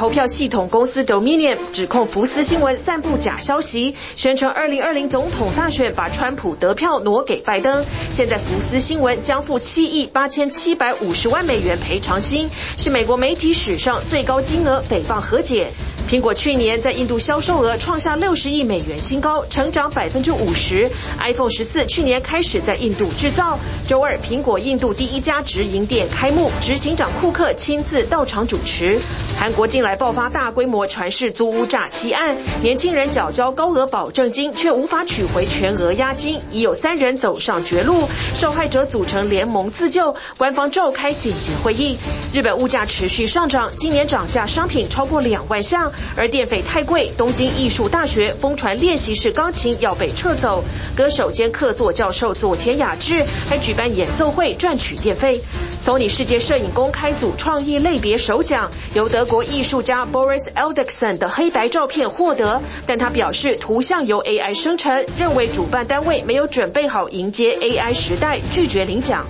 投票系统公司 Dominion 指控福斯新闻散布假消息，宣称2020总统大选把川普得票挪给拜登。现在福斯新闻将付七亿八千七百五十万美元赔偿金，是美国媒体史上最高金额诽谤和解。苹果去年在印度销售额创下六十亿美元新高，成长百分之五十。iPhone 十四去年开始在印度制造。周二，苹果印度第一家直营店开幕，执行长库克亲自到场主持。韩国近来爆发大规模传世租屋诈欺案，年轻人缴交高额保证金，却无法取回全额押金，已有三人走上绝路，受害者组成联盟自救，官方召开紧急会议。日本物价持续上涨，今年涨价商品超过两万项。而电费太贵，东京艺术大学疯传练习室钢琴要被撤走，歌手兼客座教授佐田雅志还举办演奏会赚取电费。Sony 世界摄影公开组创意类别首奖由德国艺术家 Boris Eldexson 的黑白照片获得，但他表示图像由 AI 生成，认为主办单位没有准备好迎接 AI 时代，拒绝领奖。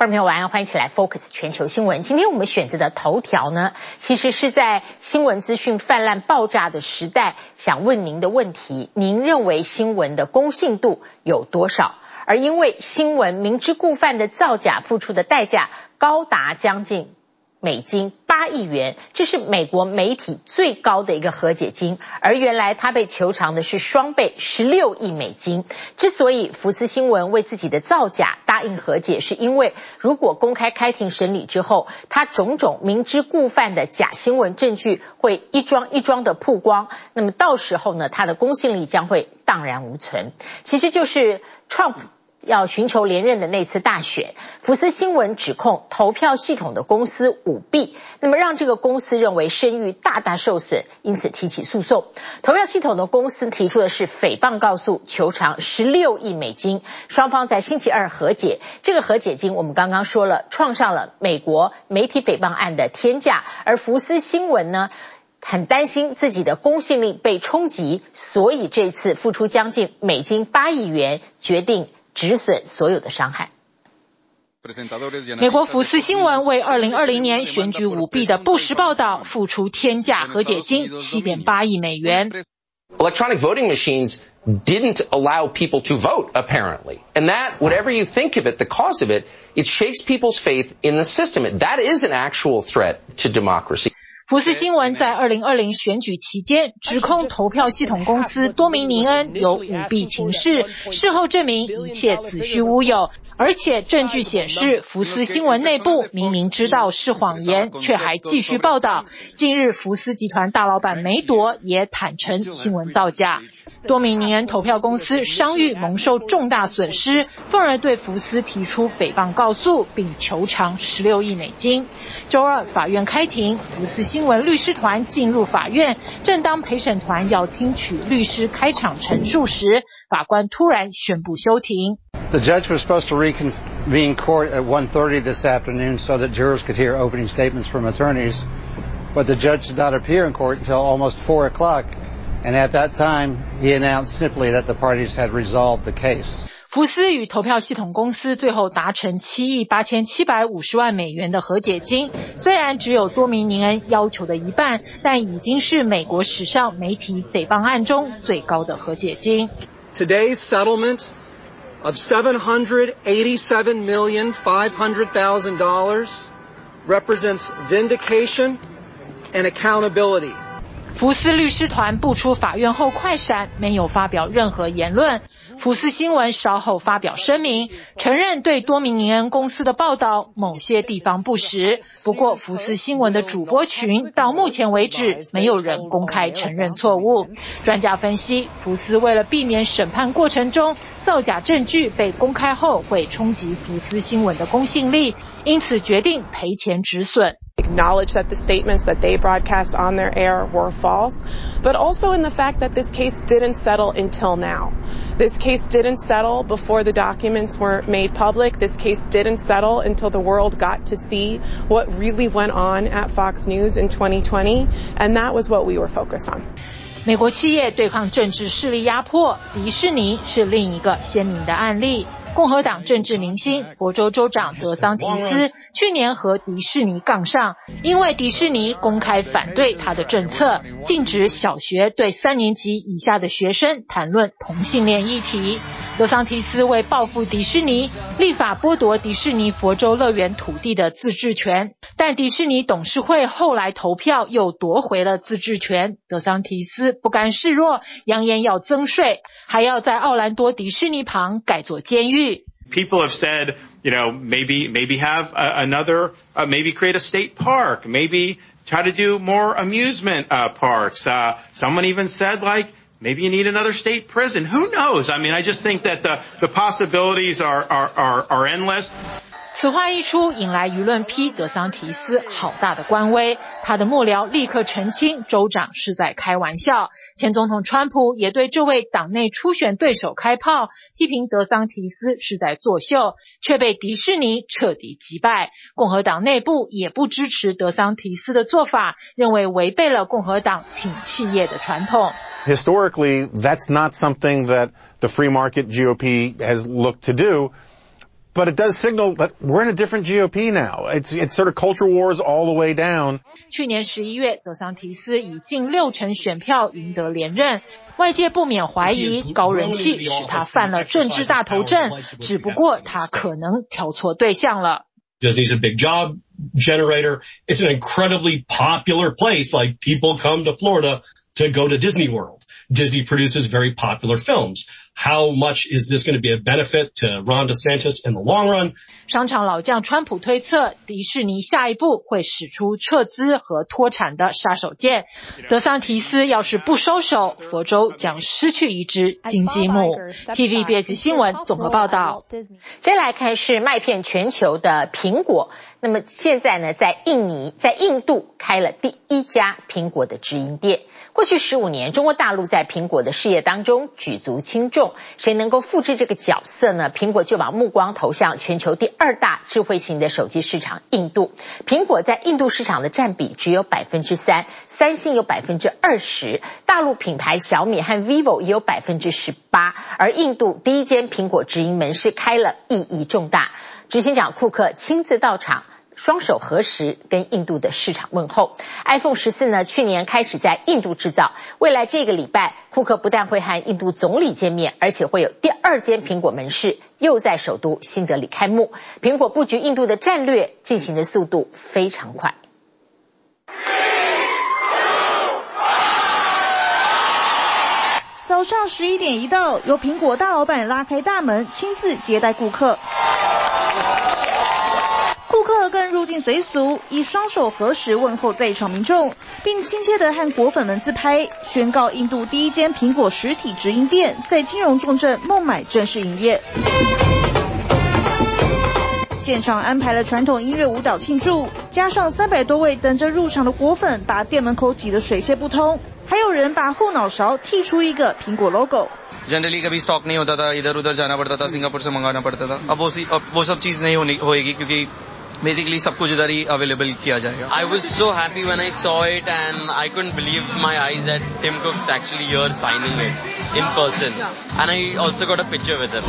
观众朋友晚安，欢迎起来 Focus 全球新闻。今天我们选择的头条呢，其实是在新闻资讯泛滥爆炸的时代，想问您的问题：您认为新闻的公信度有多少？而因为新闻明知故犯的造假，付出的代价高达将近。美金八亿元，这是美国媒体最高的一个和解金，而原来他被求偿的是双倍十六亿美金。之所以福斯新闻为自己的造假答应和解，是因为如果公开开庭审理之后，他种种明知故犯的假新闻证据会一桩一桩的曝光，那么到时候呢，他的公信力将会荡然无存。其实就是 Trump。要寻求连任的那次大选，福斯新闻指控投票系统的公司舞弊，那么让这个公司认为声誉大大受损，因此提起诉讼。投票系统的公司提出的是诽谤告诉，求偿十六亿美金。双方在星期二和解，这个和解金我们刚刚说了，创上了美国媒体诽谤案的天价。而福斯新闻呢，很担心自己的公信力被冲击，所以这次付出将近美金八亿元，决定。止损所有的伤害。美国福斯新闻为二零二零年选举舞弊的不实报道付出天价和解金七点八亿美元。Electronic voting machines didn't allow people to vote, apparently. And that, whatever you think of it, the cause of it, it shakes people's faith in the system. That is an actual threat to democracy. 福斯新闻在二零二零选举期间指控投票系统公司多明尼恩有舞弊情事，事后证明一切子虚乌有，而且证据显示福斯新闻内部明明知道是谎言，却还继续报道。近日，福斯集团大老板梅朵也坦承新闻造假，多明尼恩投票公司商誉蒙受重大损失，愤而对福斯提出诽谤告诉，并求偿十六亿美金。周二，法院开庭，福斯新闻律师团进入法院。正当陪审团要听取律师开场陈述时，法官突然宣布休庭。The judge was supposed to reconvene court at 1:30 this afternoon so that jurors could hear opening statements from attorneys, but the judge did not appear in court until almost 4 o'clock, and at that time he announced simply that the parties had resolved the case. 福斯与投票系统公司最后达成七亿八千七百五十万美元的和解金，虽然只有多明尼恩要求的一半，但已经是美国史上媒体诽谤案中最高的和解金。Today's settlement of seven hundred eighty-seven million five hundred thousand dollars represents vindication and accountability. 福斯律师团步出法院后快闪，没有发表任何言论。福斯新闻稍后发表声明，承认对多明尼恩公司的报道某些地方不实。不过，福斯新闻的主播群到目前为止没有人公开承认错误。专家分析，福斯为了避免审判过程中造假证据被公开后会冲击福斯新闻的公信力，因此决定赔钱止损。Acknowledge that the statements that they broadcast on their air were false, but also in the fact that this case didn't settle until now. This case didn't settle before the documents were made public. This case didn't settle until the world got to see what really went on at Fox News in 2020, and that was what we were focused on. 美国企业对抗政治势力压迫，迪士尼是另一个鲜明的案例。 共和党政治明星佛州州长德桑提斯去年和迪士尼杠上，因为迪士尼公开反对他的政策，禁止小学对三年级以下的学生谈论同性恋议题。德桑提斯为报复迪士尼，立法剥夺迪士尼佛州乐园土地的自治权，但迪士尼董事会后来投票又夺回了自治权。德桑提斯不甘示弱，扬言要增税，还要在奥兰多迪士尼旁改做监狱。People have said, you know, maybe maybe have a, another, uh, maybe create a state park, maybe try to do more amusement uh, parks. Uh, someone even said like. Maybe you need another state prison. Who knows? I mean, I just think that the, the possibilities are, are, are, are endless. 此话一出，引来舆论批德桑提斯好大的官威。他的幕僚立刻澄清，州长是在开玩笑。前总统川普也对这位党内初选对手开炮，批评德桑提斯是在作秀，却被迪士尼彻底击败。共和党内部也不支持德桑提斯的做法，认为违背了共和党挺企业的传统。Historically, that's not something that the free market GOP has looked to do, but it does signal that we're in a different GOP now. It's, it's sort of culture wars all the way down. 去年十一月，德桑提斯以近六成选票赢得连任，外界不免怀疑高人气使他犯了政治大头症，只不过他可能挑错对象了。Disney's a big job generator. It's an incredibly popular place. Like people come to Florida to go to Disney World. Disney produces very popular films. How much is this going to be a benefit to Ron DeSantis in the long run? 商场老将川普推测，迪士尼下一步会使出撤资和脱产的杀手锏。德桑提斯要是不收手，佛州将失去一只金鸡母。TVBS 新闻综合报道。接下来看是卖遍全球的苹果。那么现在呢，在印尼、在印度开了第一家苹果的直营店。过去十五年，中国大陆在苹果的事业当中举足轻重。谁能够复制这个角色呢？苹果就把目光投向全球第二大智慧型的手机市场——印度。苹果在印度市场的占比只有百分之三，三星有百分之二十，大陆品牌小米和 vivo 也有百分之十八。而印度第一间苹果直营门市开了，意义重大。执行长库克亲自到场。双手合十，跟印度的市场问候。iPhone 十四呢，去年开始在印度制造。未来这个礼拜，库克不但会和印度总理见面，而且会有第二间苹果门市又在首都新德里开幕。苹果布局印度的战略进行的速度非常快。早上十一点一到，由苹果大老板拉开大门，亲自接待顾客。顾客更入境随俗，以双手合十问候在场民众，并亲切地和果粉们自拍，宣告印度第一间苹果实体直营店在金融重镇孟买正式营业。现场安排了传统音乐舞蹈庆祝，加上三百多位等着入场的果粉，把店门口挤得水泄不通，还有人把后脑勺剃出一个苹果 logo。Generally, कभी stock नहीं होता था, इधर उधर जाना पड़ता था, सिंगापुर से मंगाना पड़ता था. अब वो अब वो सब चीज नहीं होनी होएगी क्योंकि Basically, सब कुछ इधर ही available किया जाएगा. I was so happy when I saw it and I couldn't believe my eyes that Tim Cook's actually here signing it in person. And I also got a picture with him.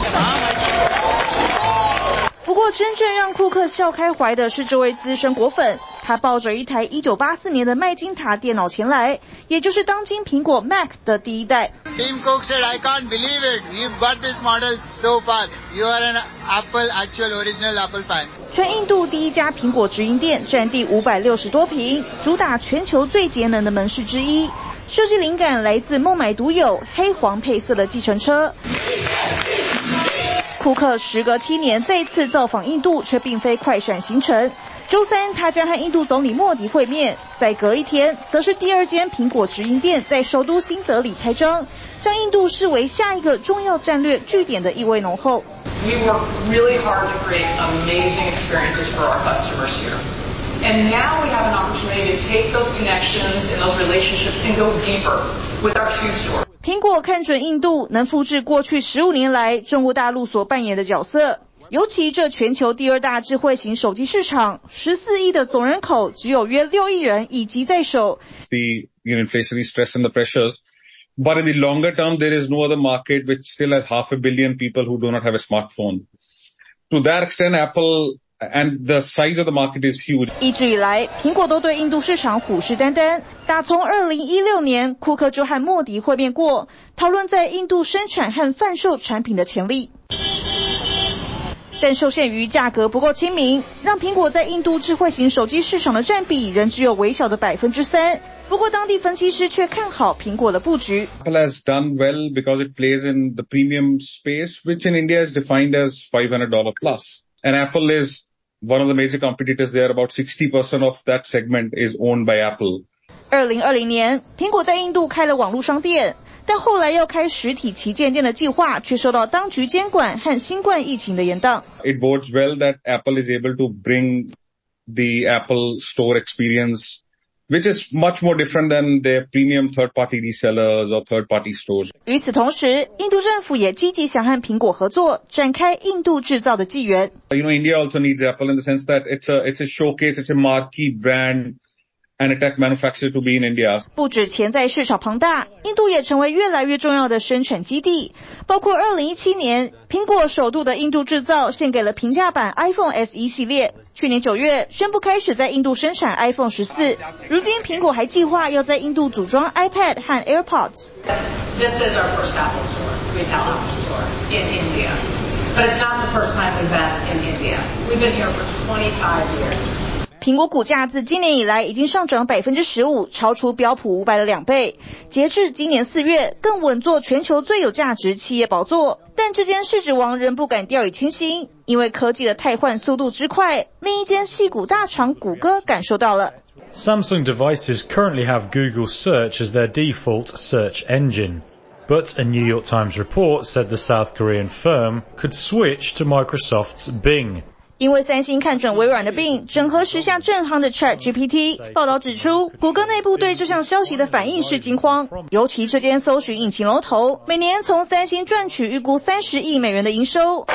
不过，真正让库克笑开怀的是这位资深果粉， 他抱着一台1984年的麦金塔电脑前来，也就是当今苹果 Mac 的第一代。Tim Cook said, "I can't believe it. You've got this model so far. You are an Apple actual original Apple fan." 全印度第一家苹果直营店，占地五百六十多平，主打全球最节能的门市之一。设计灵感来自孟买独有黑黄配色的计程车。库克时隔七年再次造访印度，却并非快闪行程。周三，他将和印度总理莫迪会面；再隔一天，则是第二间苹果直营店在首都新德里开张，将印度视为下一个重要战略据点的意味浓厚。We work really hard to create amazing experiences for our customers here, and now we have an opportunity to take those connections and those relationships and go deeper with our shoe store. 苹果看准印度能复制过去十五年来中国大陆所扮演的角色，尤其这全球第二大智慧型手机市场，十四亿的总人口，只有约六亿人以机在手。The you know, inflationary stress and the pressures But in the longer term, there is no other market which still has half a billion people who do not have a smartphone. To that extent, Apple and the size of the market is huge. 一直以来，苹果都对印度市场虎视眈眈。打从2016年，库克就和莫迪会面过，讨论在印度生产和贩售产品的潜力。但受限于价格不够亲民，让苹果在印度智慧型手机市场的占比仍只有微小的百分之三。不过，当地分析师却看好苹果的布局。Apple has done well because it plays in the premium space, which in India is defined as $500 plus. And Apple is one of the major competitors there. About 60% of that segment is owned by Apple. 二零二零年，苹果在印度开了网络商店，但后来要开实体旗舰店的计划却受到当局监管和新冠疫情的延宕。It bodes well that Apple is able to bring the Apple Store experience which is much more different than their premium third-party resellers or third-party stores. 与此同时，印度政府也积极想和苹果合作，展开印度制造的纪元。You know, India also needs Apple in the sense that it's a it's a showcase, it's a marquee brand. And attack manufacturer to be in India. 不止潜在市场庞大，印度也成为越来越重要的生产基地。包括2017年，苹果首度的印度制造献给了平价版 iPhone SE 系列。去年九月宣布开始在印度生产 iPhone 14。如今苹果还计划要在印度组装 iPad 和 AirPods。This is our first Apple store, retail Apple store in India, but it's not the first time we've been in India. We've been here for 25 years. 苹果股价自今年以来已经上涨百分之十五，超出标普五百的两倍。截至今年四月，更稳坐全球最有价值企业宝座。但这间市值王仍不敢掉以轻心，因为科技的汰换速度之快，另一间矽谷大厂谷歌感受到了。Samsung devices currently have Google Search as their default search engine. But a New York Times report said the South Korean firm could switch to Microsoft's Bing. 因为三星看准微软的病整合时下正夯的 Chat GPT，报道指出，谷歌内部对这项消息的反应是惊慌，尤其这间搜寻引擎龙头每年从三星赚取预估三十亿美元的营收。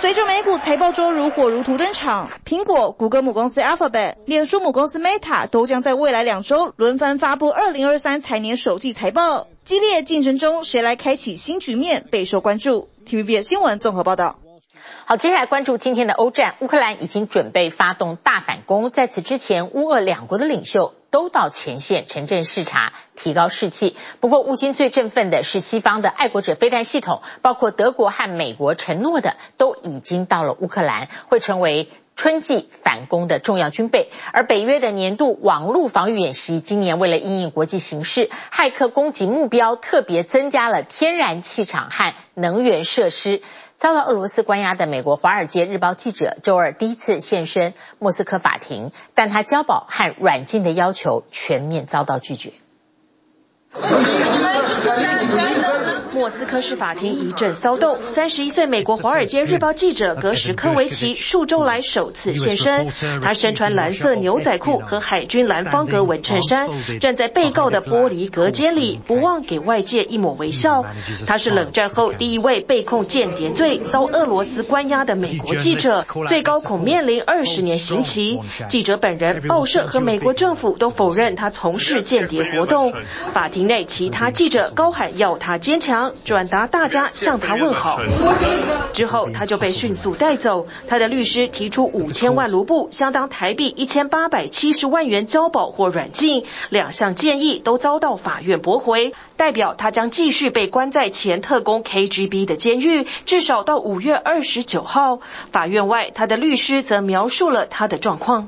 随着美股财报周如火如荼登场，苹果、谷歌母公司 Alphabet、脸书母公司 Meta 都将在未来两周轮番发布二零二三财年首季财报，激烈竞争中谁来开启新局面备受关注。TVB 新闻综合报道。好，接下来关注今天的欧战。乌克兰已经准备发动大反攻，在此之前，乌俄两国的领袖都到前线城镇视察，提高士气。不过，乌军最振奋的是西方的爱国者飞弹系统，包括德国和美国承诺的，都已经到了乌克兰，会成为春季反攻的重要军备。而北约的年度网络防御演习，今年为了应应国际形势，骇客攻击目标特别增加了天然气场和能源设施。遭到俄罗斯关押的美国《华尔街日报》记者周二第一次现身莫斯科法庭，但他交保和软禁的要求全面遭到拒绝。莫斯科市法庭一阵骚动，三十一岁美国《华尔街日报》记者格什科维奇数周来首次现身。他身穿蓝色牛仔裤和海军蓝方格纹衬衫，站在被告的玻璃隔间里，不忘给外界一抹微笑。他是冷战后第一位被控间谍罪、遭俄罗斯关押的美国记者，最高恐面临二十年刑期。记者本人、报社和美国政府都否认他从事间谍活动。法庭内其他记者高喊要他坚强。转达大家向他问好之后，他就被迅速带走。他的律师提出五千万卢布，相当台币一千八百七十万元交保或软禁，两项建议都遭到法院驳回，代表他将继续被关在前特工 KGB 的监狱，至少到五月二十九号。法院外，他的律师则描述了他的状况。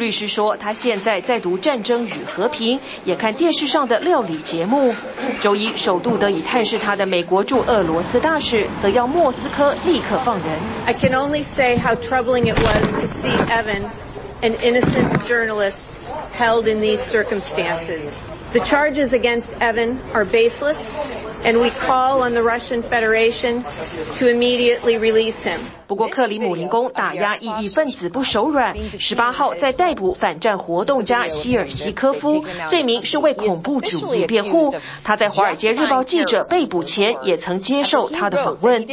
律师说，他现在在读《战争与和平》，也看电视上的料理节目。周一，首度得以探视他的美国驻俄罗斯大使，则要莫斯科立刻放人。I can only say how troubling it was to see Evan, an innocent journalist, held in these circumstances. The charges against Evan are baseless. And we call on the Russian Federation to immediately release him. 不过，克里姆林宫打压异议分子不手软，十八号在逮捕反战活动家希尔西科夫，罪名是为恐怖主义辩护。他在《华尔街日报》记者被捕前也曾接受他的访问。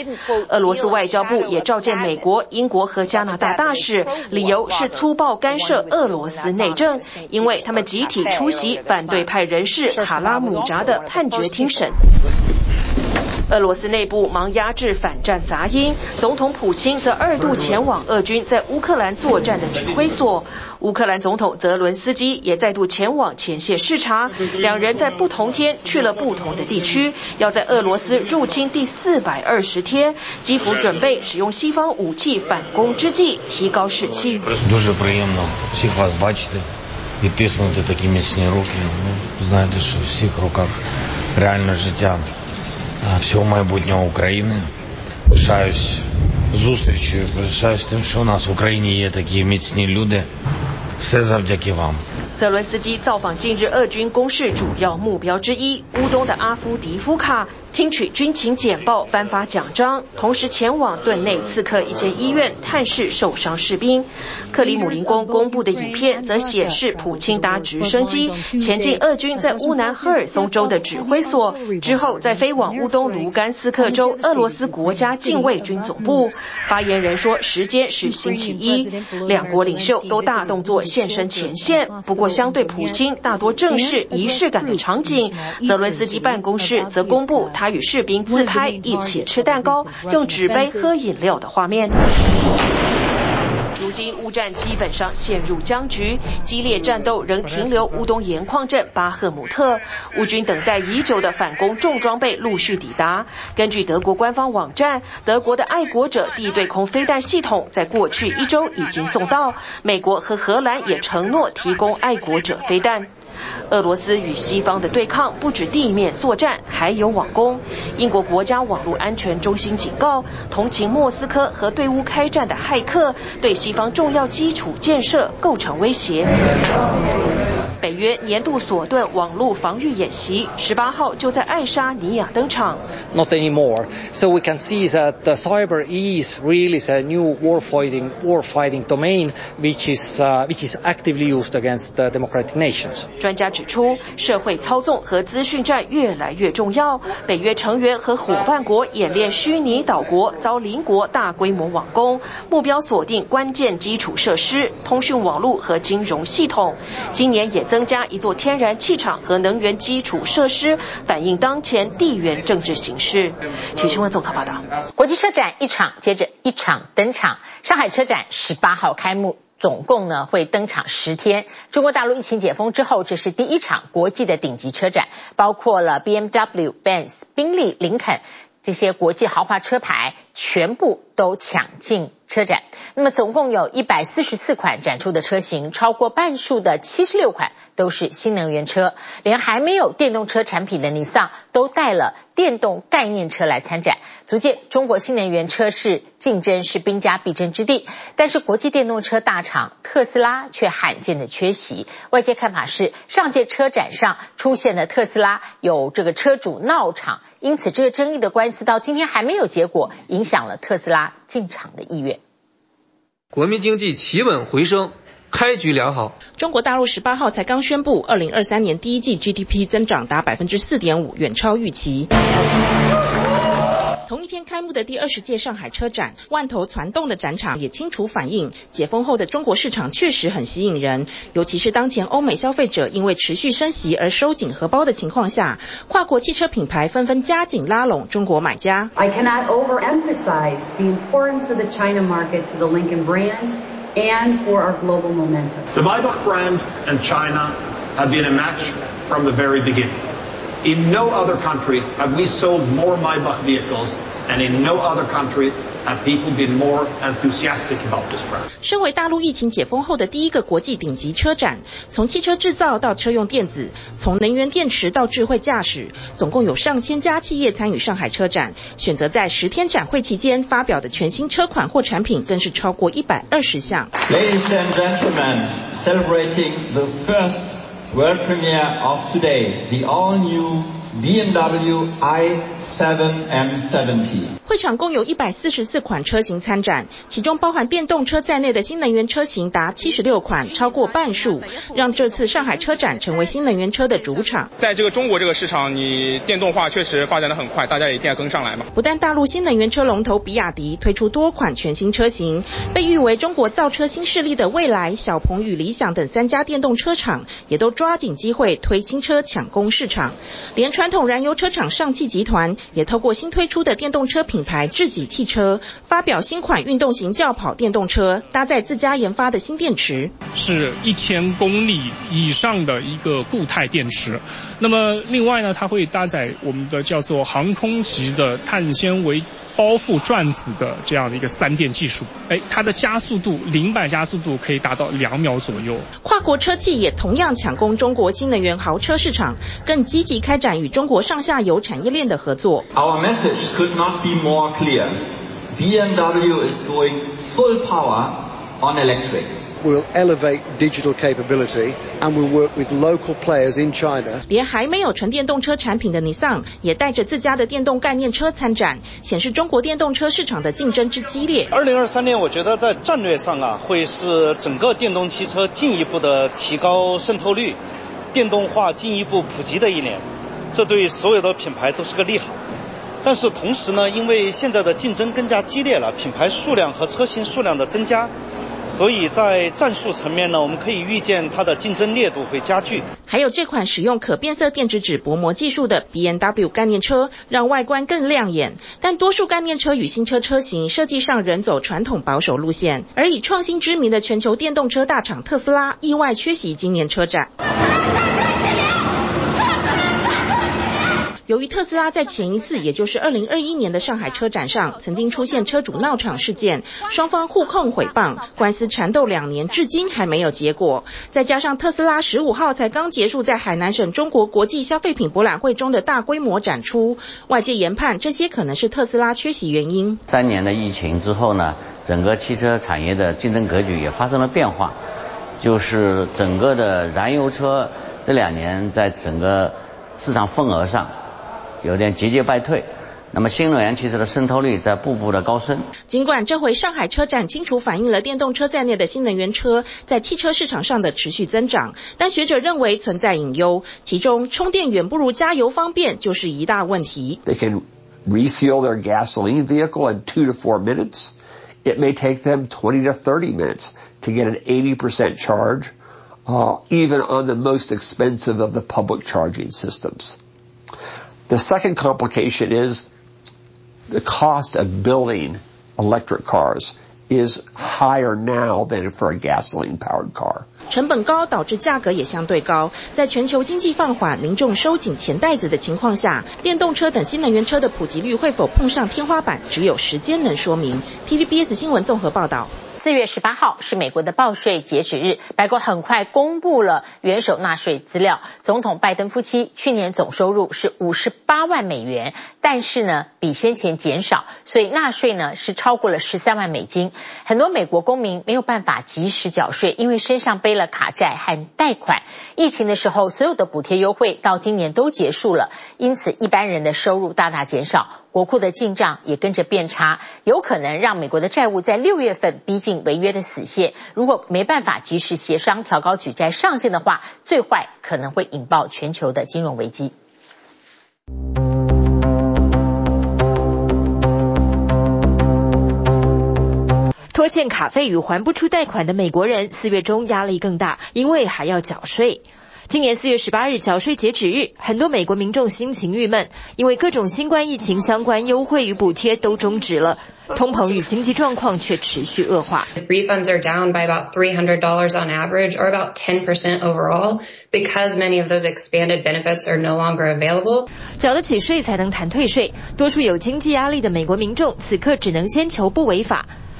俄罗斯外交部也召见美国、英国和加拿大大使，理由是粗暴干涉俄罗斯内政，因为他们集体出席反对派人士卡拉姆扎的判决听审。俄罗斯内部忙压制反战杂音，总统普京则二度前往俄军在乌克兰作战的指挥所。乌克兰总统泽伦斯基也再度前往前线视察，两人在不同天去了不同的地区。要在俄罗斯入侵第四百二十天，基辅准备使用西方武器反攻之际，提高士气。泽伦斯基造访近日俄军攻势主要目标之一乌东的阿夫迪夫卡。听取军情简报，颁发奖章，同时前往顿内刺客一间医院探视受伤士兵。克里姆林宫公布的影片则显示，普京搭直升机前进俄军在乌南赫尔松州的指挥所，之后再飞往乌东卢甘斯克州俄罗斯国家近卫军总部。发言人说，时间是星期一，两国领袖都大动作现身前线。不过，相对普京大多正式仪式感的场景，泽伦斯基办公室则公布。他与士兵自拍，一起吃蛋糕，用纸杯喝饮料的画面。如今乌战基本上陷入僵局，激烈战斗仍停留乌东盐矿镇巴赫姆特。乌军等待已久的反攻重装备陆续抵达。根据德国官方网站，德国的爱国者地对空飞弹系统在过去一周已经送到，美国和荷兰也承诺提供爱国者飞弹。俄罗斯与西方的对抗不止地面作战，还有网攻。英国国家网络安全中心警告，同情莫斯科和对乌开战的骇客，对西方重要基础建设构成威胁。北约年度索顿网络防御演习十八号就在爱沙尼亚登场。Not anymore. So we can see that the cyber is really a new war fighting war fighting domain, which is which is actively used against the democratic nations. 专家指出，社会操纵和资讯战越来越重要。北约成员和伙伴国演练虚拟岛国遭邻国大规模网攻，目标锁定关键基础设施、通讯网络和金融系统。今年也增增加一座天然气厂和能源基础设施，反映当前地缘政治形势。体育新闻综合报道。国际车展一场接着一场登场，上海车展十八号开幕，总共呢会登场十天。中国大陆疫情解封之后，这是第一场国际的顶级车展，包括了 BMW、Benz、宾利、林肯这些国际豪华车牌，全部都抢进车展。那么总共有一百四十四款展出的车型，超过半数的七十六款都是新能源车，连还没有电动车产品的尼桑都带了电动概念车来参展，足见中国新能源车市竞争是兵家必争之地。但是国际电动车大厂特斯拉却罕见的缺席，外界看法是上届车展上出现的特斯拉有这个车主闹场，因此这个争议的官司到今天还没有结果，影响了特斯拉进场的意愿。国民经济企稳回升，开局良好。中国大陆十八号才刚宣布，二零二三年第一季 GDP 增长达百分之四点五，远超预期。同一天开幕的第二十届上海车展，万头攒动的展场也清楚反映，解封后的中国市场确实很吸引人。尤其是当前欧美消费者因为持续升息而收紧荷包的情况下，跨国汽车品牌纷纷加紧拉拢中国买家。I cannot overemphasize the importance of the China market to the Lincoln brand and for our global momentum. The Maybach brand and China have been a match from the very beginning. In no other country have we sold more Maybach vehicles, and in no other country 身为大陆疫情解封后的第一个国际顶级车展，从汽车制造到车用电子，从能源电池到智慧驾驶，总共有上千家企业参与上海车展，选择在十天展会期间发表的全新车款或产品更是超过一百二十项。Ladies and gentlemen, celebrating the first world premiere of today, the all-new BMW i。M70。会场共有一百四十四款车型参展，其中包含电动车在内的新能源车型达七十六款，超过半数，让这次上海车展成为新能源车的主场。在这个中国这个市场，你电动化确实发展的很快，大家也一定要跟上来嘛。不但大陆新能源车龙头比亚迪推出多款全新车型，被誉为中国造车新势力的蔚来、小鹏与理想等三家电动车厂，也都抓紧机会推新车抢攻市场。连传统燃油车厂上汽集团也透过新推出的电动车品。牌智己汽车发表新款运动型轿跑电动车，搭载自家研发的新电池，是一千公里以上的一个固态电池。那么另外呢，它会搭载我们的叫做航空级的碳纤维包覆转子的这样的一个三电技术。哎，它的加速度零百加速度可以达到两秒左右。跨国车企也同样抢攻中国新能源豪车市场，更积极开展与中国上下游产业链的合作。Our message could not be more clear. BMW is going full power on electric. We'll elevate digital capability and we'll work with local players in China. 连还没有纯电动车产品的 Nissan 也带着自家的电动概念车参展，显示中国电动车市场的竞争之激烈。二零二三年，我觉得在战略上啊，会是整个电动汽车进一步的提高渗透率，电动化进一步普及的一年，这对所有的品牌都是个利好。但是同时呢，因为现在的竞争更加激烈了，品牌数量和车型数量的增加。所以在战术层面呢，我们可以预见它的竞争烈度会加剧。还有这款使用可变色电子纸薄膜技术的 BMW 概念车，让外观更亮眼。但多数概念车与新车车型设计上仍走传统保守路线，而以创新知名的全球电动车大厂特斯拉意外缺席今年车展。由于特斯拉在前一次，也就是二零二一年的上海车展上，曾经出现车主闹场事件，双方互控毁谤，官司缠斗两年，至今还没有结果。再加上特斯拉十五号才刚结束在海南省中国国际消费品博览会中的大规模展出，外界研判这些可能是特斯拉缺席原因。三年的疫情之后呢，整个汽车产业的竞争格局也发生了变化，就是整个的燃油车这两年在整个市场份额上。有点节节败退，那么新能源汽车的渗透率在步步的高升。尽管这回上海车展清楚反映了电动车在内的新能源车在汽车市场上的持续增长，但学者认为存在隐忧，其中充电远不如加油方便就是一大问题。They can refuel their gasoline vehicle in two to four minutes. It may take them twenty to thirty minutes to get an eighty percent charge, uh, even on the most expensive of the public charging systems. The second complication is the cost of building electric cars is higher now than for a gasoline-powered car. 成本高导致价格也相对高，在全球经济放缓、民众收紧钱袋子的情况下，电动车等新能源车的普及率会否碰上天花板，只有时间能说明。TVBS 新闻综合报道。 四月十八号是美国的报税截止日，白宫很快公布了元首纳税资料。总统拜登夫妻去年总收入是五十八万美元，但是呢比先前减少，所以纳税呢是超过了十三万美金。很多美国公民没有办法及时缴税，因为身上背了卡债和贷款。疫情的时候，所有的补贴优惠到今年都结束了，因此一般人的收入大大减少，国库的进账也跟着变差，有可能让美国的债务在六月份逼近违约的死线。如果没办法及时协商调高举债上限的话，最坏可能会引爆全球的金融危机。拖欠卡费与还不出贷款的美国人，四月中压力更大，因为还要缴税。今年四月十八日缴税截止日，很多美国民众心情郁闷，因为各种新冠疫情相关优惠与补贴都终止了，通膨与经济状况却持续恶化。Refunds are down by about three hundred dollars on average, or about ten percent overall, because many of those expanded benefits are no longer available. 缴得起税才能谈退税，多数有经济压力的美国民众此刻只能先求不违法。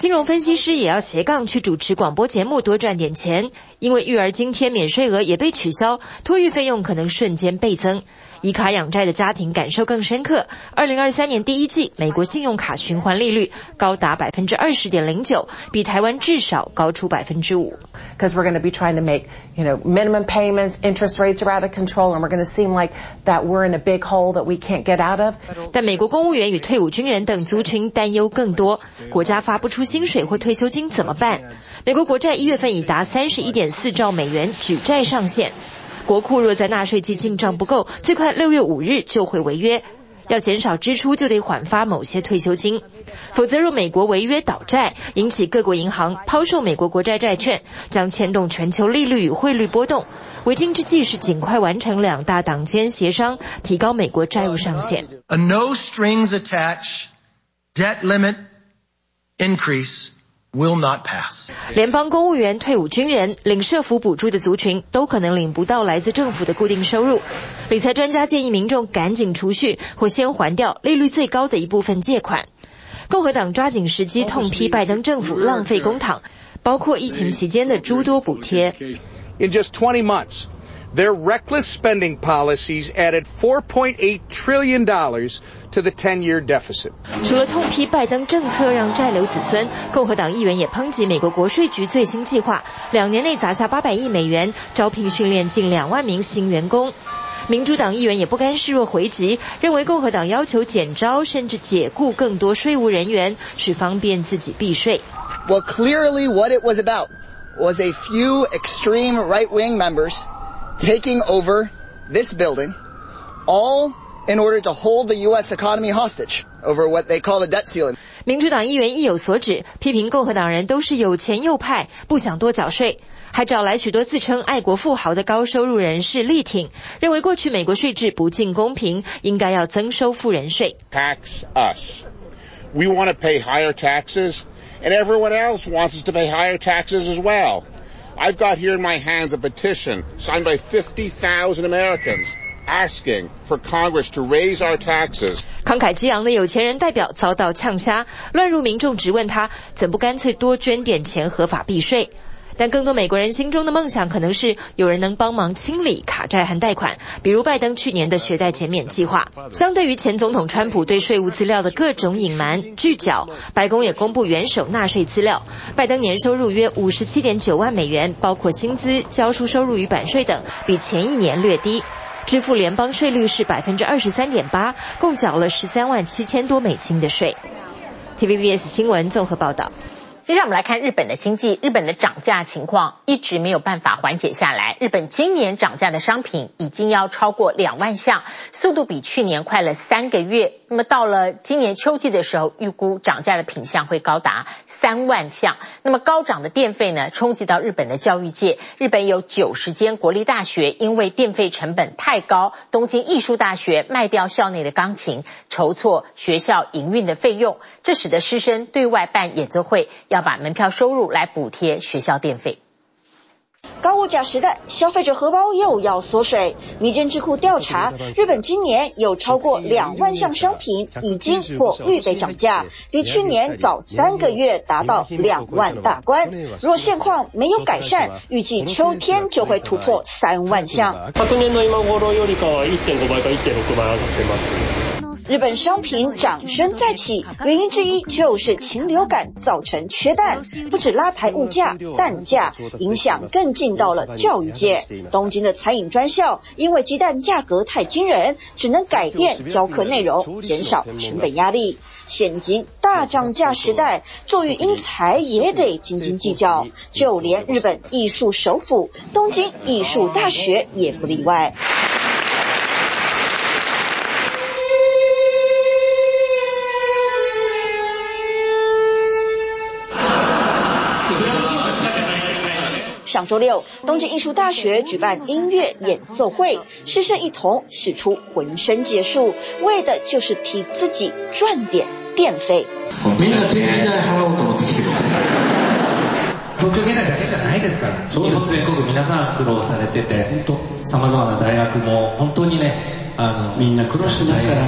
金融分析师也要斜杠去主持广播节目，多赚点钱。因为育儿津贴免税额也被取消，托育费用可能瞬间倍增。以卡养债的家庭感受更深刻。二零二三年第一季，美国信用卡循环利率高达百分之二十点零九，比台湾至少高出百分之五。Because we're going to be trying to make, you know, minimum payments, interest rates are out of control, and we're going to seem like that we're in a big hole that we can't get out of. 但美国公务员与退伍军人等族群担忧更多，国家发不出薪水或退休金怎么办？美国国债一月份已达三十一点四兆美元举债上限。国库若在纳税季进账不够，最快六月五日就会违约。要减少支出，就得缓发某些退休金，否则若美国违约倒债，引起各国银行抛售美国国债债券，将牵动全球利率与汇率波动。为今之计是尽快完成两大党间协商，提高美国债务上限。A no strings attach debt limit increase. Will not pass. 联邦公务员、退伍军人、领社福补助的族群都可能领不到来自政府的固定收入。理财专家建议民众赶紧储蓄，或先还掉利率最高的一部分借款。共和党抓紧时机痛批拜登政府浪费公帑，包括疫情期间的诸多补贴。In just 20 months, their reckless spending policies added 4.8 trillion dollars. To the 10-year deficit. 除了痛批拜登政策让债留子孙，共和党议员也抨击美国国税局最新计划，两年内砸下八百亿美元，招聘训练近两万名新员工。民主党议员也不甘示弱回击，认为共和党要求减招甚至解雇更多税务人员，是方便自己避税。Well, clearly what it was about was a few extreme right-wing members taking over this building, all In order to hold the U.S. economy hostage over what they call the debt ceiling. 民主党议员意有所指，批评共和党人都是有钱右派，不想多缴税，还找来许多自称爱国富豪的高收入人士力挺，认为过去美国税制不尽公平，应该要增收富人税。Tax us. We want to pay higher taxes, and everyone else wants us to pay higher taxes as well. I've got here in my hands a petition signed by 50,000 Americans. Asking for Congress to raise our taxes。慷慨激昂的有钱人代表遭到呛瞎，乱入民众质问他怎不干脆多捐点钱合法避税？但更多美国人心中的梦想可能是有人能帮忙清理卡债和贷款，比如拜登去年的学贷减免计划。相对于前总统川普对税务资料的各种隐瞒拒缴，白宫也公布元首纳税资料。拜登年收入约五十七点九万美元，包括薪资、交出收入与版税等，比前一年略低。支付联邦税率是百分之二十三点八，共缴了十三万七千多美金的税。TVBS 新闻综合报道。接下来我们来看日本的经济，日本的涨价情况一直没有办法缓解下来。日本今年涨价的商品已经要超过两万项，速度比去年快了三个月。那么到了今年秋季的时候，预估涨价的品项会高达三万项。那么高涨的电费呢，冲击到日本的教育界。日本有九十间国立大学因为电费成本太高，东京艺术大学卖掉校内的钢琴，筹措学校营运的费用，这使得师生对外办演奏会。要把门票收入来补贴学校电费。高物价时代，消费者荷包又要缩水。民间智库调查，日本今年有超过两万项商品已经或预备涨价，比去年早三个月达到两万大关。若现况没有改善，预计秋天就会突破三万项。日本商品涨声再起，原因之一就是禽流感造成缺蛋，不止拉抬物价，蛋价影响更进到了教育界。东京的餐饮专校因为鸡蛋价格太惊人，只能改变教课内容，减少成本压力。现今大涨价时代，做育英才也得斤斤计较，就连日本艺术首府东京艺术大学也不例外。上周六，东京艺术大学举办音乐演奏会，师生一同使出浑身解数，为的就是替自己赚点电费。东京现代だけじゃないですから。そうですね。全国皆さん苦劳されてて、本当様々な大学も本当にね、あのみんな苦労してますから。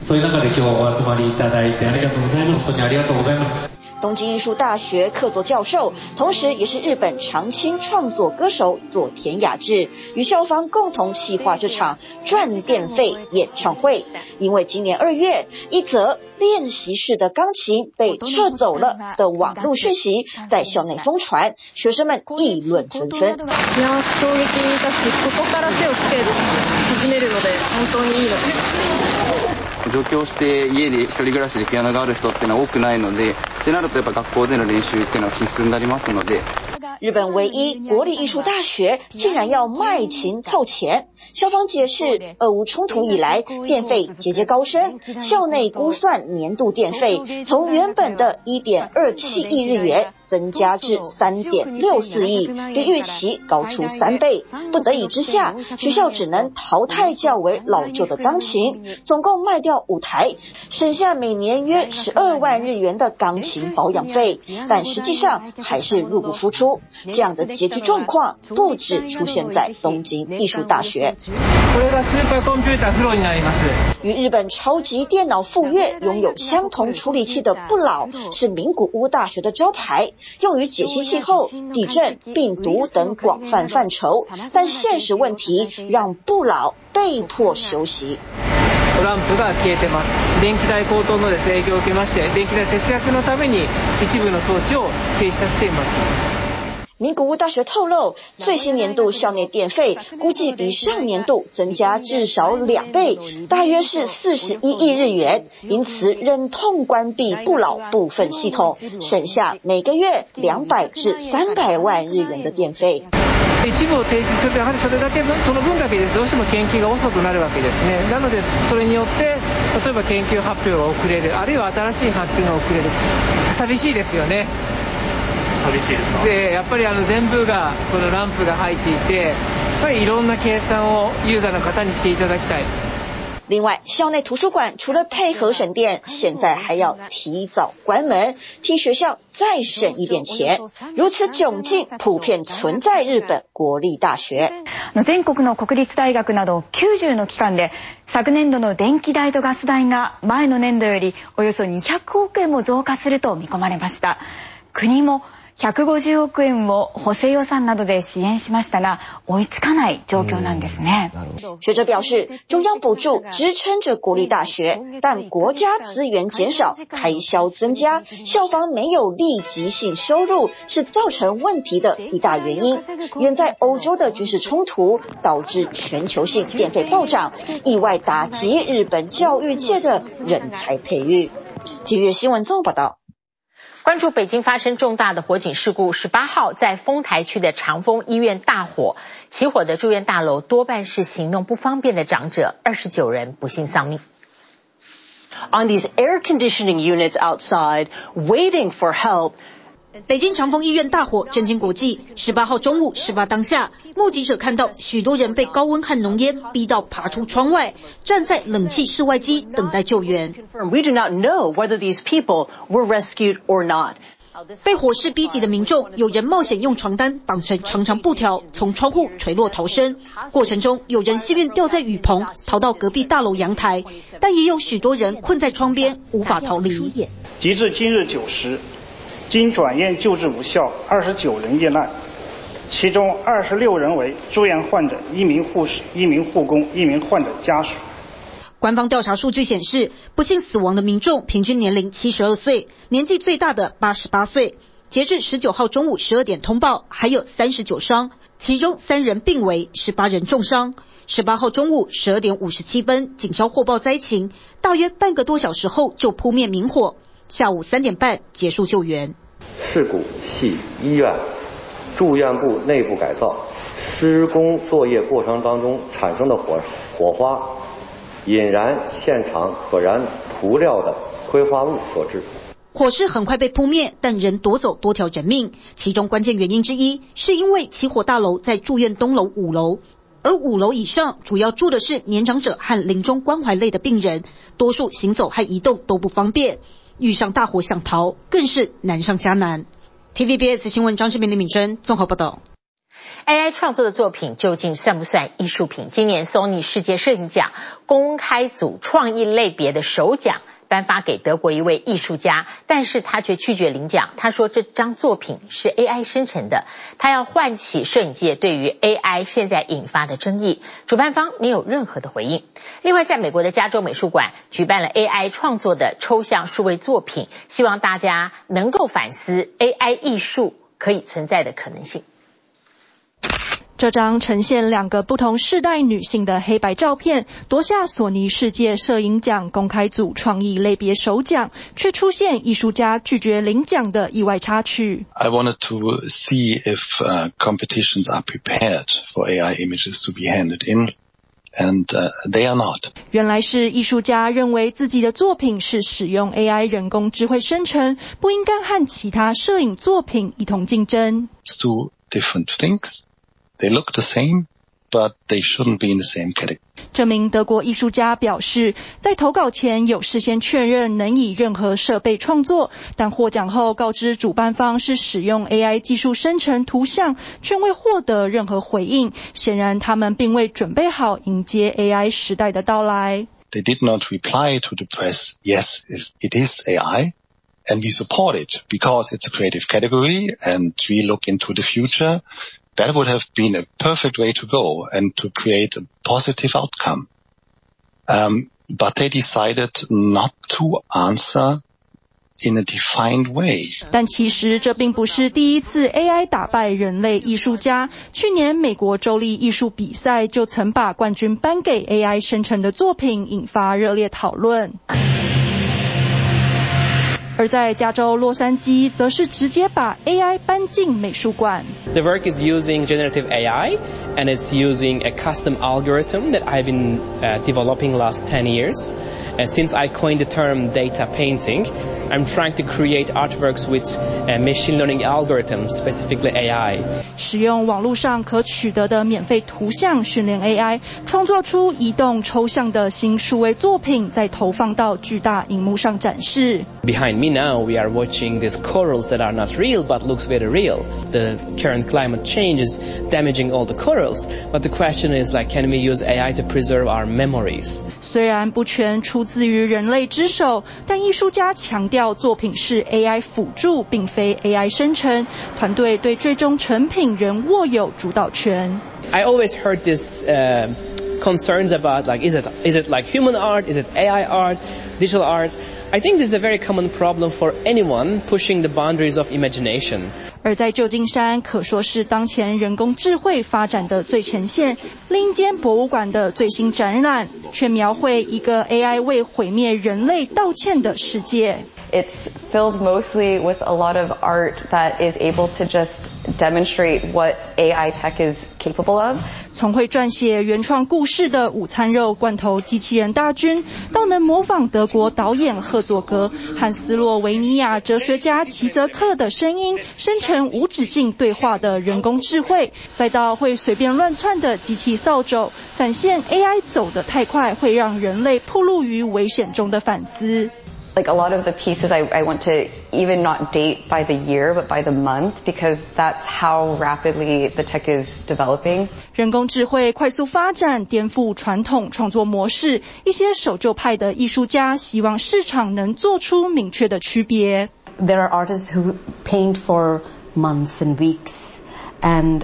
そういう中で今日お集まりいただいてありがとうございます。本当にありがとうございます。 东京艺术大学客座教授，同时也是日本长青创作歌手佐田雅志，与校方共同企划这场赚电费演唱会。因为今年二月，一则练习室的钢琴被撤走了的网络讯息在校内疯传，学生们议论纷纷。上京して家で一人暮らしでピアノがある人っていうのは多くないので、ってなるとやっぱ学校での练习っていうのは必须になりますので。日本唯一国立艺术大学竟然要卖琴凑钱，校方解释，俄乌冲突以来电费节节高升，校内估算年度电费从原本的一点二七亿日元。增加至三点六四亿，比预期高出三倍。不得已之下，学校只能淘汰较为老旧的钢琴，总共卖掉 五台，省下每年约十二万日元的钢琴保养费。但实际上还是入不敷出。这样的拮据状况不止出现在东京艺术大学。与日本超级电脑富岳拥有相同处理器的不老，是名古屋大学的招牌。用于解析气候、地震、病毒等广泛范畴，但现实问题让不老被迫休息。名古屋大学透露，最新年度校内电费估计比上年度增加至少两倍，大约是四十一亿日元。因此，忍痛关闭不老部分系统，省下每个月两百至三百万日元的电费。一部を停止すると、やはりそれだけ分、その分だけでどうしても研究が遅くなるわけですね。なので、それによって、例えば研究発表が遅れる、あるいは新しい発表が遅れる。寂しいですよね。寂しいですか？で、やっぱりあの全部がこのランプが入っていて、やっぱりいろんな计算をユーザーの方にしていただきたい。另外，校内图书馆除了配合省电，现在还要提早关门，替学校再省一点钱。如此窘境普遍存在日本国立大学。全国の国立大学など90の机関で昨年度の电気代とガス代が前の年度よりおよそ200亿円も増加すると见込まれました。国も 150亿円を补正予算などで支援しましたが追いつかない状况なんですね。学者表示，中央补助支撑着国立大学，但国家资源减少，开销增加，校方没有立即性收入，是造成问题的一大原因。远在欧洲的军事冲突导致全球性电费暴涨，意外打击日本教育界的人才培育。体育新闻综合报道。 关注北京发生重大的火警事故，十八号在丰台区的长丰医院大火，起火的住院大楼多半是行动不方便的长者，二十九人不幸丧命。On these air conditioning units outside, waiting for help. 北京长峰医院大火震惊国际。十八号中午，事发当下，目击者看到许多人被高温和浓烟逼到爬出窗外，站在冷气室外机等待救援。We do not know whether these people were rescued or not. 被火势逼急的民众，有人冒险用床单绑成长长布条，从窗户垂落逃生。过程中，有人幸运掉在雨棚，逃到隔壁大楼阳台，但也有许多人困在窗边，无法逃离。截至今日九时。经转院救治无效，二十九人遇难，其中二十六人为住院患者，一名护士、一名护工、一名患者家属。官方调查数据显示，不幸死亡的民众平均年龄七十二岁，年纪最大的八十八岁。截至十九号中午十二点通报，还有三十九伤，其中三人病危，十八人重伤。十八号中午十二点五十七分，警消获报灾情，大约半个多小时后就扑灭明火，下午三点半结束救援。事故系医院住院部内部改造施工作业过程当中产生的火火花，引燃现场可燃涂料的挥发物所致。火势很快被扑灭，但仍夺走多条人命。其中关键原因之一，是因为起火大楼在住院东楼五楼，而五楼以上主要住的是年长者和临终关怀类的病人，多数行走和移动都不方便，遇上大火想逃更是难上加难。TVBS 新闻张志明、李敏珍综合报道。AI 创作的作品究竟算不算艺术品？今年 Sony 世界摄影奖公开组创意类别的首奖颁发给德国一位艺术家，但是他却拒绝领奖。他说这张作品是 AI 生成的，他要唤起摄影界对于 AI 现在引发的争议。主办方没有任何的回应。另外，在美国的加州美术馆举办了 AI 创作的抽象数位作品，希望大家能够反思 AI 艺术可以存在的可能性。这张呈现两个不同世代女性的黑白照片，夺下索尼世界摄影奖公开组创意类别首奖，却出现艺术家拒绝领奖的意外插曲。I wanted to see if competitions are prepared for AI images to be handed in, and they are not. 原来是艺术家认为自己的作品是使用 AI 人工智慧生成，不应该和其他摄影作品一同竞争。Two different things. They look the same, but they shouldn't be in the same category. 这名德国艺术家表示，在投稿前有事先确认能以任何设备创作，但获奖后告知主办方是使用 AI 技术生成图像，却未获得任何回应。显然，他们并未准备好迎接 AI 时代的到来。They did not reply to the press. Yes, it is AI, and we support it because it's a creative category, and we look into the future. That would have been a perfect way to go and to create a positive outcome. Um, but they decided not to answer in a defined way. 但其实这并不是第一次 AI 打败人类艺术家。去年美国州立艺术比赛就曾把冠军颁给 AI 生成的作品，引发热烈讨论。 而在加州洛杉矶，则是直接把 AI 搬进美术馆。The work is using generative AI, and it's using a custom algorithm that I've been developing last ten years. And since I coined the term data painting, I'm trying to create artworks with machine learning algorithms, specifically AI. 使用网络上可取得的免费图像训练 AI，创作出移动抽象的新数位作品，再投放到巨大荧幕上展示。Behind me now, we are watching these corals that are not real but looks very real. The current climate change is damaging all the corals, but the question is like, can we use AI to preserve our memories? 虽然不全出自于人类之手，但艺术家强调作品是 AI 辅助，并非 AI 生成。团队对最终成品仍握有主导权。I always heard this uh, concerns about like, is it is it like human art? Is it AI art? Digital art? I think this is a very common problem for anyone pushing the boundaries of imagination. 而在旧金山，可说是当前人工智慧发展的最前线。另一间博物馆的最新展览，却描绘一个 AI 为毁灭人类道歉的世界。It's filled mostly with a lot of art that is able to just demonstrate what AI tech is capable of. 从会撰写原创故事的午餐肉罐头机器人大军，到能模仿德国导演赫佐格和斯洛维尼亚哲学家齐泽克的声音，生成无止境对话的人工智慧，再到会随便乱窜的机器扫帚，展现 AI 走得太快会让人类暴露于危险中的反思。Like a lot of the pieces, I, I want to even not date by the year, but by the month, because that's how rapidly the tech is developing. 人工智慧快速发展，颠覆传统创作模式。一些守旧派的艺术家希望市场能做出明确的区别。There are artists who paint for months and weeks, and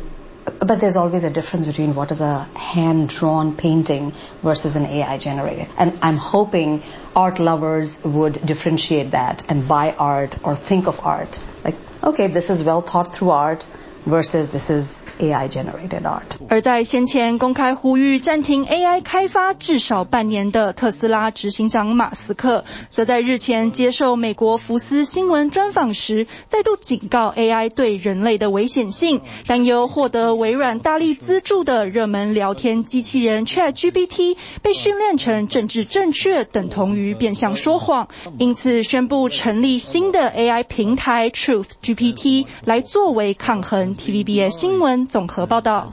but there's always a difference between what is a hand-drawn painting versus an AI generated. And I'm hoping art lovers would differentiate that and buy art or think of art like, okay, this is well thought through art versus this is AI generated art. 而在先前公开呼吁暂停 AI 开发至少半年的特斯拉执行长马斯克，则在日前接受美国福斯新闻专访时，再度警告 AI 对人类的危险性，担忧获得微软大力资助的热门聊天机器人 ChatGPT 被训练成政治正确等同于变相说谎，因此宣布成立新的 AI 平台 Truth GPT 来作为抗衡。TVBS 新闻综合报道。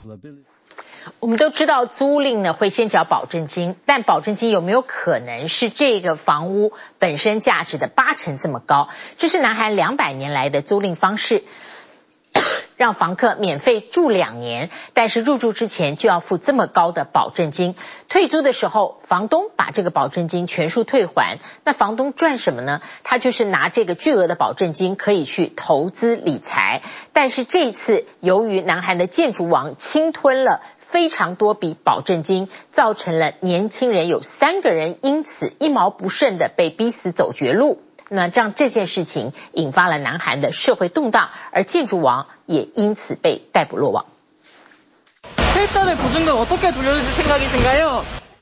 我们都知道租赁呢会先缴保证金，但保证金有没有可能是这个房屋本身价值的八成这么高？这是南韩两百年来的租赁方式。让房客免费住两年，但是入住之前就要付这么高的保证金。退租的时候，房东把这个保证金全数退还。那房东赚什么呢？他就是拿这个巨额的保证金可以去投资理财。但是这一次由于南韩的建筑王侵吞了非常多笔保证金，造成了年轻人有三个人因此一毛不剩的被逼死走绝路。那让这件事情引发了南韩的社会动荡，而建筑王也因此被逮捕落网。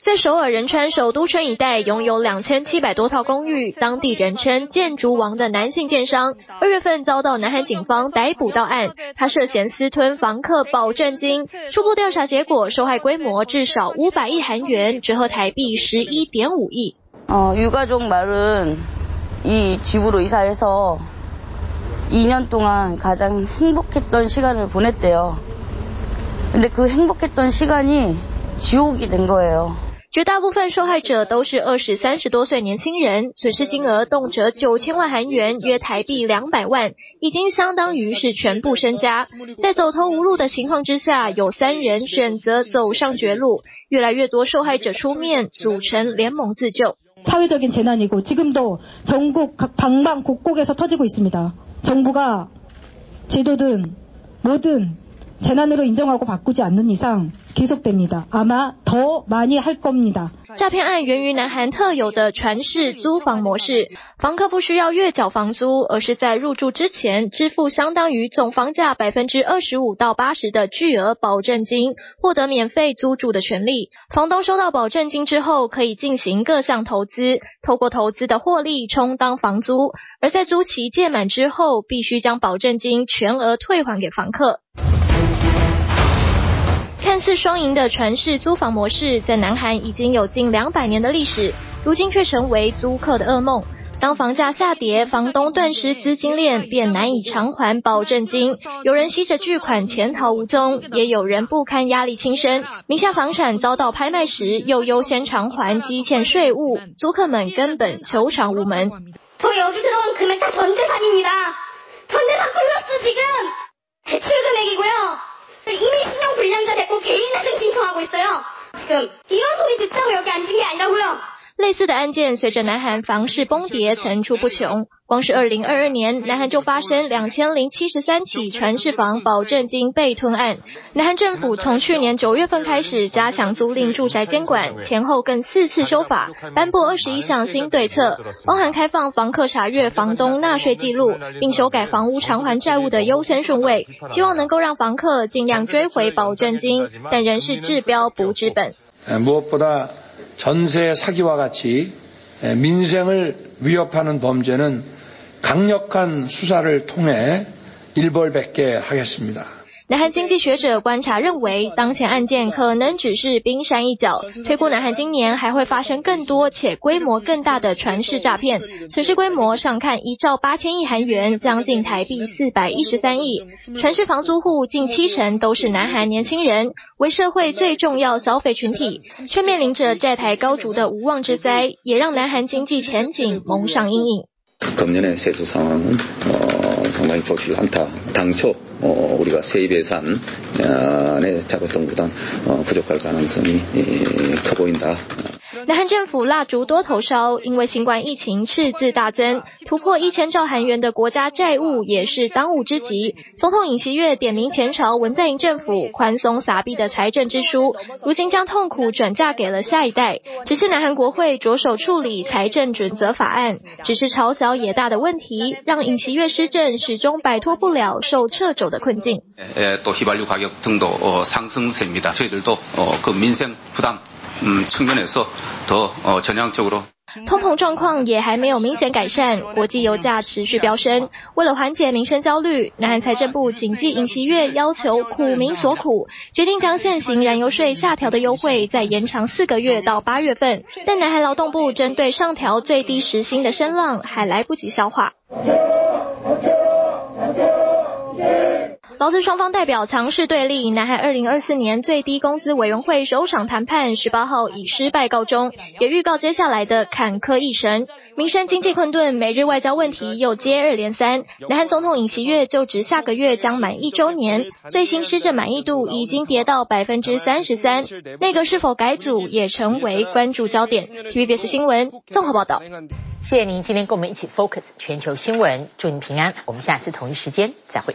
在首尔仁川首都圈一带拥有两千七百多套公寓，当地人称“建筑王”的男性建商，二月份遭到南韩警方逮捕到案，他涉嫌私吞房客保证金。初步调查结果，受害规模至少五百亿韩元，折合台币十一点五亿。哦，유가족말은 이집으로이사해서2년동안가장행복했던시간을보냈대요근데그행복했던시간이지옥이된거예요绝大部分受害者都是二十三十多岁年轻人，损失金额动辄九千万韩元，约台币两百万，已经相当于是全部身家。在走投无路的情况之下，有三人选择走上绝路，越来越多受害者出面组成联盟自救。 사회적인 재난이고 지금도 전국 각 방방 곳곳에서 터지고 있습니다. 정부가 제도든 뭐든 재난으로 인정하고 바꾸지 않는 이상 계속됩니다. 아마 더 많이 할 겁니다. 诈骗案源于南韩特有的传世租房模式，房客不需要月缴房租，而是在入住之前支付相当于总房价百分之二十五到八十的巨额保证金，获得免费租住的权利。房东收到保证金之后，可以进行各项投资，透过投资的获利充当房租，而在租期届满之后，必须将保证金全额退还给房客。 看似双赢的传世租房模式，在南韩已经有近两百年的历史，如今却成为租客的噩梦。当房价下跌，房东断失资金链，便难以偿还保证金。有人吸着巨款潜逃无踪，也有人不堪压力轻生，名下房产遭到拍卖时又优先偿还积欠税务，租客们根本求偿无门。 이미 신용불량자 됐고 개인회생 신청하고 있어요. 지금 이런 소리 듣자고 여기 앉은 게 아니라고요. 类似的案件随着南韩房市崩跌层出不穷。光是二零二二年，南韩就发生两千零七十三起传世房保证金被吞案。南韩政府从去年九月份开始加强租赁住宅监管，前后更四次修法，颁布二十一项新对策，包含开放房客查阅房东纳税记录，并修改房屋偿还债务的优先顺位，希望能够让房客尽量追回保证金，但仍是治标不治本。 무엇보다전세 사기와 같이 민생을 위협하는 범죄는 강력한 수사를 통해 일벌백계 하겠습니다。 南韩经济学者观察认为，当前案件可能只是冰山一角，推估南韩今年还会发生更多且规模更大的传世诈骗，损失规模上看一兆八千亿韩元，将近台币四百一十三亿。传世房租户近七成都是南韩年轻人，为社会最重要消费群体，却面临着债台高筑的无妄之灾，也让南韩经济前景蒙上阴影。 상당히 거칠 않다. 당초 어, 우리가 세입 예산에 어, 잡았던 것보다 어, 부족할 가능성이 커 보인다. 南韩政府蜡烛多头烧，因为新冠疫情赤字大增，突破一千兆韩元的国家债务也是当务之急。总统尹锡悦点名前朝文在寅政府宽松撒币的财政支出，如今将痛苦转嫁给了下一代。只是南韩国会着手处理财政准则法案，只是朝小野大的问题，让尹锡悦施政始终摆脱不了受掣肘的困境。通膨状况也还没有明显改善，国际油价持续飙升。为了缓解民生焦虑，南韩财政部谨记尹锡悦要求苦民所苦，决定将现行燃油税下调的优惠再延长四个月到八月份。但南韩劳动部针对上调最低时薪的声浪还来不及消化。劳资双方代表强势对立，南韩二零二四年最低工资委员会首场谈判十八号以失败告终，也预告接下来的坎坷一生。民生经济困顿，美日外交问题又接二连三。南韩总统尹锡悦就职下个月将满一周年，最新施政满意度已经跌到百分之三十三，内阁是否改组也成为关注焦点。TVBS 新闻综合报道。谢谢您今天跟我们一起 focus 全球新闻，祝您平安。我们下次同一时间再会。